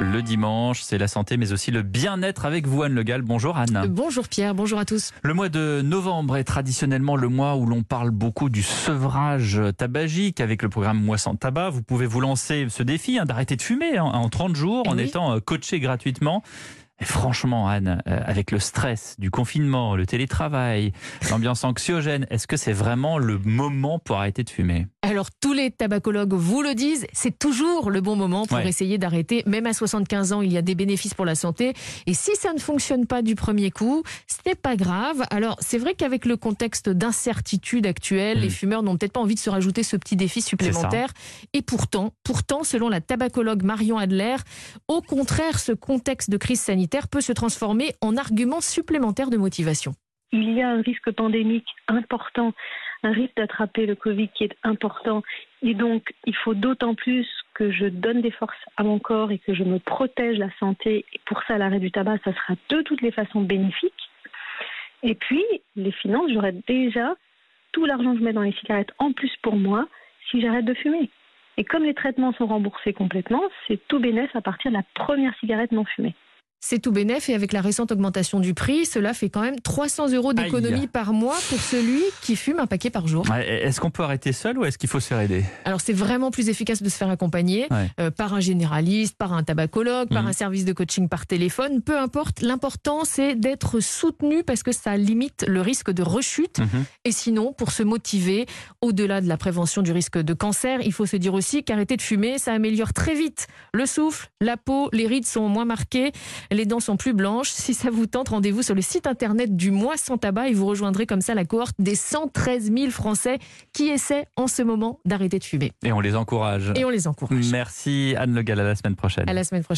le dimanche. C'est la santé, mais aussi le bien-être avec vous, Anne Le Gall. Bonjour Anne. Bonjour Pierre, bonjour à tous. Le mois de novembre est traditionnellement le mois où l'on parle beaucoup du sevrage tabagique avec le programme Moi sans tabac. Vous pouvez vous lancer ce défi hein, d'arrêter de fumer hein, en 30 jours en oui. étant euh, coaché gratuitement. Et franchement, Anne, euh, avec le stress du confinement, le télétravail, l'ambiance anxiogène, est-ce que c'est vraiment le moment pour arrêter de fumer? Alors tous les tabacologues vous le disent, c'est toujours le bon moment pour Ouais. essayer d'arrêter. Même à 75 ans, il y a des bénéfices pour la santé. Et si ça ne fonctionne pas du premier coup, ce n'est pas grave. Alors c'est vrai qu'avec le contexte d'incertitude actuelle, les fumeurs n'ont peut-être pas envie de se rajouter ce petit défi supplémentaire. Et pourtant, pourtant, selon la tabacologue Marion Adler, au contraire, ce contexte de crise sanitaire peut se transformer en argument supplémentaire de motivation. il y a un risque pandémique important, un risque d'attraper le Covid qui est important. Et donc, il faut d'autant plus que je donne des forces à mon corps et que je me protège la santé. Et pour ça, l'arrêt du tabac, ça sera de toutes les façons bénéfique. Et puis, les finances, j'aurai déjà tout l'argent que je mets dans les cigarettes en plus pour moi si j'arrête de fumer. Et comme les traitements sont remboursés complètement, c'est tout bénéfice à partir de la première cigarette non fumée. C'est tout bénef et avec la récente augmentation du prix, cela fait quand même 300 euros d'économie par mois pour celui qui fume un paquet par jour. Est-ce qu'on peut arrêter seul ou est-ce qu'il faut se faire aider? Alors c'est vraiment plus efficace de se faire accompagner Ouais. euh, par un généraliste, par un tabacologue, par Mhm. un service de coaching par téléphone, peu importe. L'important c'est d'être soutenu parce que ça limite le risque de rechute. Mhm. Et sinon, pour se motiver, au-delà de la prévention du risque de cancer, il faut se dire aussi qu'arrêter de fumer, ça améliore très vite le souffle, la peau, les rides sont moins marquées, les dents sont plus blanches. Si ça vous tente, rendez-vous sur le site internet du Mois sans tabac et vous rejoindrez comme ça la cohorte des 113 000 Français qui essaient en ce moment d'arrêter de fumer. Et on les encourage. Et on les encourage. Merci Anne Le Gall, à la semaine prochaine. À la semaine prochaine.